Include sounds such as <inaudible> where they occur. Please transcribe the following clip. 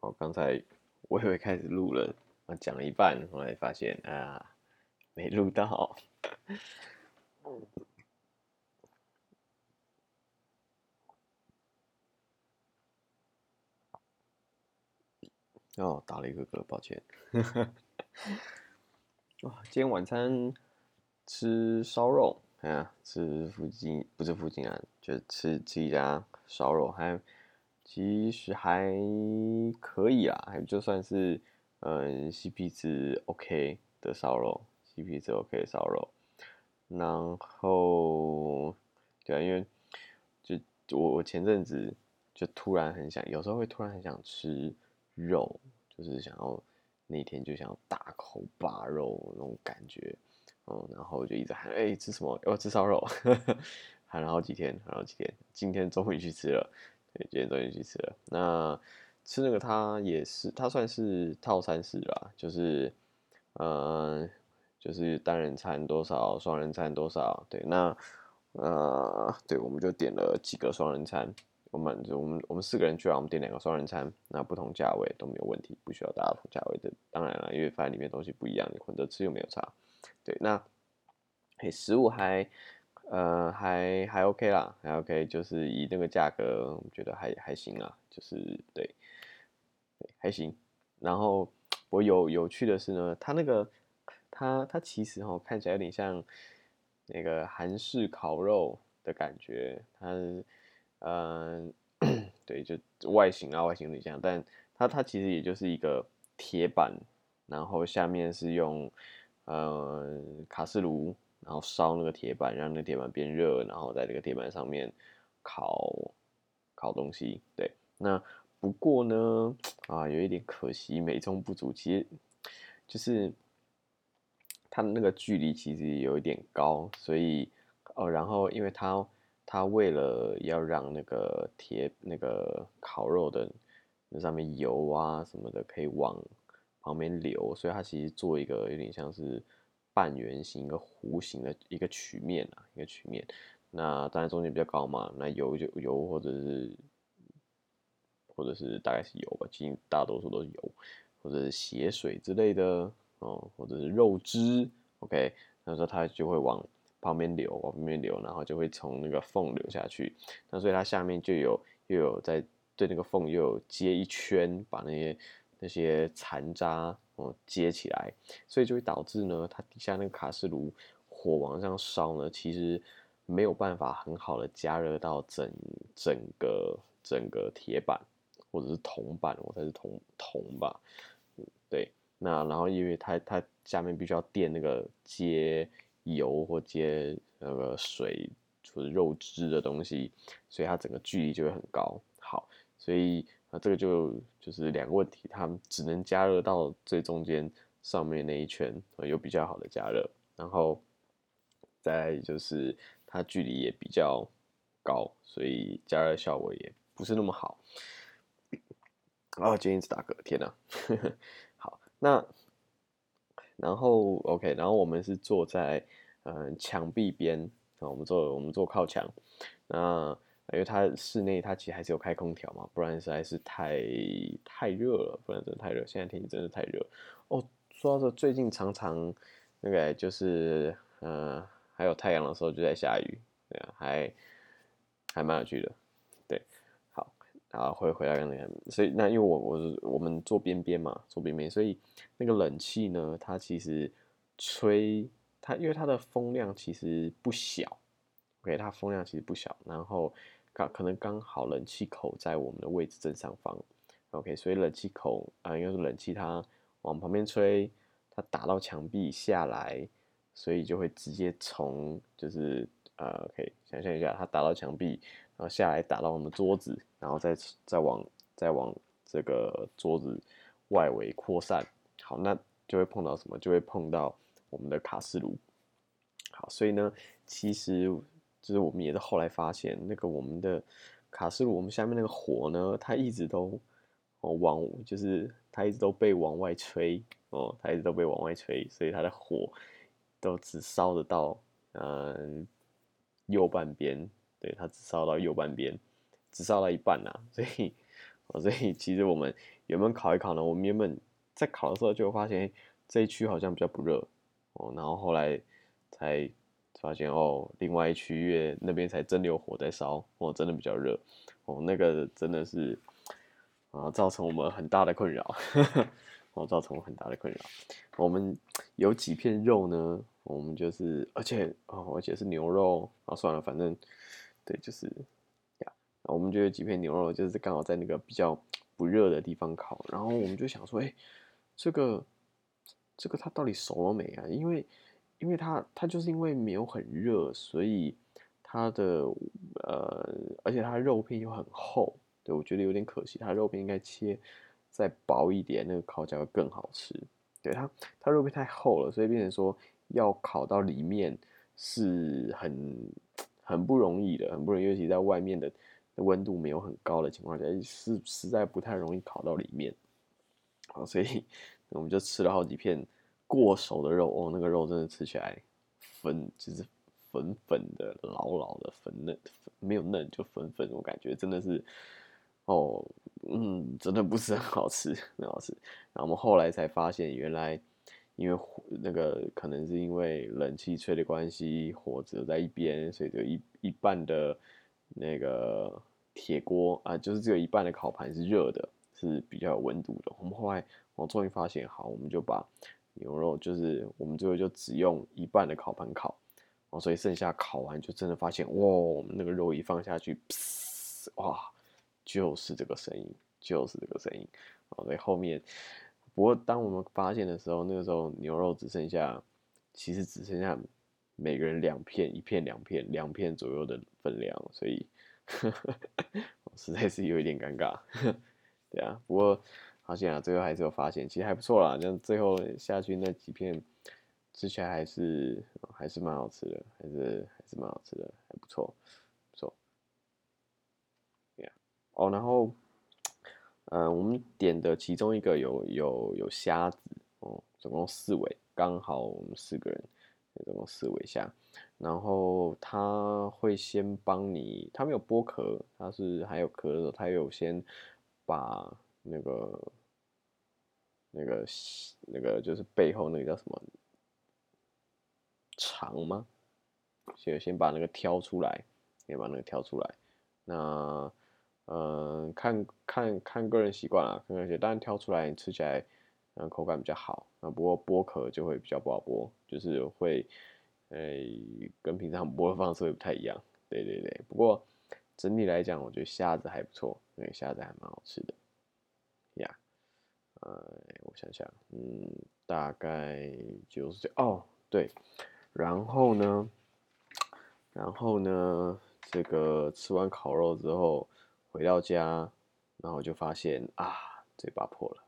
哦，刚才我以为开始录了，啊，讲了一半，后来发现啊，没录到。哦，打了一个嗝，抱歉。<laughs> 哇，今天晚餐吃烧肉，哎呀，吃附近不是附近啊，就吃吃一家烧肉还。其实还可以啦，还就算是嗯 CP 值 OK 的烧肉，CP 值 OK 的烧肉。然后对啊，因为就我我前阵子就突然很想，有时候会突然很想吃肉，就是想要那天就想要大口扒肉那种感觉，嗯，然后就一直喊哎吃什么？要吃烧肉，<laughs> 喊了好几天，喊了好几天，今天终于去吃了。对，今天终于去吃了。那吃那个，它也是，它算是套餐式啦，就是，呃，就是单人餐多少，双人餐多少。对，那，呃，对，我们就点了几个双人餐。我们，我们，我们四个人去啊，我们点两个双人餐，那不同价位都没有问题，不需要大家同价位的。当然了，因为饭里面东西不一样，你混着吃又没有差。对，那，嘿，食物还。呃，还还 OK 啦，还 OK，就是以那个价格，我觉得还还行啊，就是对，还行。然后我有有趣的是呢，它那个它它其实哈看起来有点像那个韩式烤肉的感觉，它嗯 <coughs> 对，就外形啊外形有点像，但它它其实也就是一个铁板，然后下面是用呃卡式炉。然后烧那个铁板，让那个铁板变热，然后在这个铁板上面烤烤东西。对，那不过呢，啊，有一点可惜，美中不足。其实就是它的那个距离其实有一点高，所以哦，然后因为它它为了要让那个铁那个烤肉的那上面油啊什么的可以往旁边流，所以它其实做一个有点像是。半圆形一个弧形的一个曲面啊，一个曲面。那当然中间比较高嘛，那油就油或者是或者是大概是油吧，其实大多数都是油，或者是血水之类的哦，或者是肉汁。OK，那时候它就会往旁边流，往旁边流，然后就会从那个缝流下去。那所以它下面就有又有在对那个缝又有接一圈，把那些那些残渣。接起来，所以就会导致呢，它底下那个卡式炉火往上烧呢，其实没有办法很好的加热到整整个整个铁板或者是铜板，或者是铜铜吧，嗯，对，那然后因为它它下面必须要垫那个接油或接那个水或者肉汁的东西，所以它整个距离就会很高。好，所以。那这个就就是两个问题，它只能加热到最中间上面那一圈，有比较好的加热，然后再就是它距离也比较高，所以加热效果也不是那么好。哦，今天一直打嗝，天哪！<laughs> 好，那然后 OK，然后我们是坐在嗯墙壁边啊，我们坐我们坐靠墙，那。因为它室内它其实还是有开空调嘛，不然实在是太太热了，不然真的太热。现在天气真的太热哦。说到这，最近常常那个就是呃还有太阳的时候就在下雨，对啊，还还蛮有趣的。对，好，然后回回来那个，所以那因为我我我们坐边边嘛，坐边边，所以那个冷气呢，它其实吹它，因为它的风量其实不小，OK，它风量其实不小，然后。刚可能刚好冷气口在我们的位置正上方，OK，所以冷气口啊，应该是冷气它往旁边吹，它打到墙壁下来，所以就会直接从就是呃，OK，想象一下，它打到墙壁，然后下来打到我们桌子，然后再再往再往这个桌子外围扩散，好，那就会碰到什么？就会碰到我们的卡式炉。好，所以呢，其实。就是我们也是后来发现，那个我们的卡斯炉，我们下面那个火呢，它一直都哦往，就是它一直都被往外吹哦，它一直都被往外吹，所以它的火都只烧得到嗯右半边，对，它只烧到右半边，只烧到一半呐，所以哦所以其实我们原本烤一烤呢，我们原本在烤的时候就发现这一区好像比较不热哦，然后后来才发现哦，另外一区域那边才真有火在烧哦，真的比较热哦，那个真的是啊，造成我们很大的困扰。<laughs> 哦，造成很大的困扰。我们有几片肉呢？我们就是，而且哦，而且是牛肉啊。算了，反正对，就是呀。我们就有几片牛肉，就是刚好在那个比较不热的地方烤。然后我们就想说，哎，这个这个它到底熟了没啊？因为因为它它就是因为没有很热，所以它的呃，而且它肉片又很厚。对我觉得有点可惜，它肉片应该切。再薄一点，那个烤起来会更好吃。对它，它肉片太厚了，所以变成说要烤到里面是很很不容易的，很不容易。尤其在外面的温度没有很高的情况下，是实在不太容易烤到里面。好，所以 <laughs> 我们就吃了好几片过熟的肉哦，那个肉真的吃起来粉就是粉粉的、老老的粉嫩，没有嫩就粉粉，我感觉真的是。哦，嗯，真的不是很好吃，很好吃。然后我们后来才发现，原来因为那个可能是因为冷气吹的关系，火只有在一边，所以就一一半的那个铁锅啊，就是只有一半的烤盘是热的，是比较有温度的。我们后来我终于发现，好，我们就把牛肉，就是我们最后就只用一半的烤盘烤，哦，所以剩下烤完就真的发现，哇，我们那个肉一放下去，哇！就是这个声音，就是这个声音，哦，所以后面，不过当我们发现的时候，那个时候牛肉只剩下，其实只剩下每个人两片，一片两片，两片左右的分量，所以 <laughs> 实在是有一点尴尬，<laughs> 对啊，不过发现啊，最后还是有发现，其实还不错啦，像最后下去那几片吃起来还是还是蛮好吃的，还是还是蛮好吃的，还不错。不错。Yeah，哦，然后，嗯，我们点的其中一个有有有虾子哦，总共四尾，刚好我们四个人，总共四尾虾。然后他会先帮你，他没有剥壳，他是还有壳的时候，他有先把那个那个那个就是背后那个叫什么肠吗？先先把那个挑出来，先把那个挑出来，那。嗯，看看看个人习惯啦，看个人当然挑出来吃起来，嗯，口感比较好。那不过剥壳就会比较不好剥，就是会，诶，跟平常剥的方式会不太一样。对对对，不过整体来讲，我觉得虾子还不错，因为虾子还蛮好吃的。呀，呃，我想想，嗯，大概就是这哦，对，然后呢，然后呢，这个吃完烤肉之后。回到家，然后就发现啊，嘴巴破了。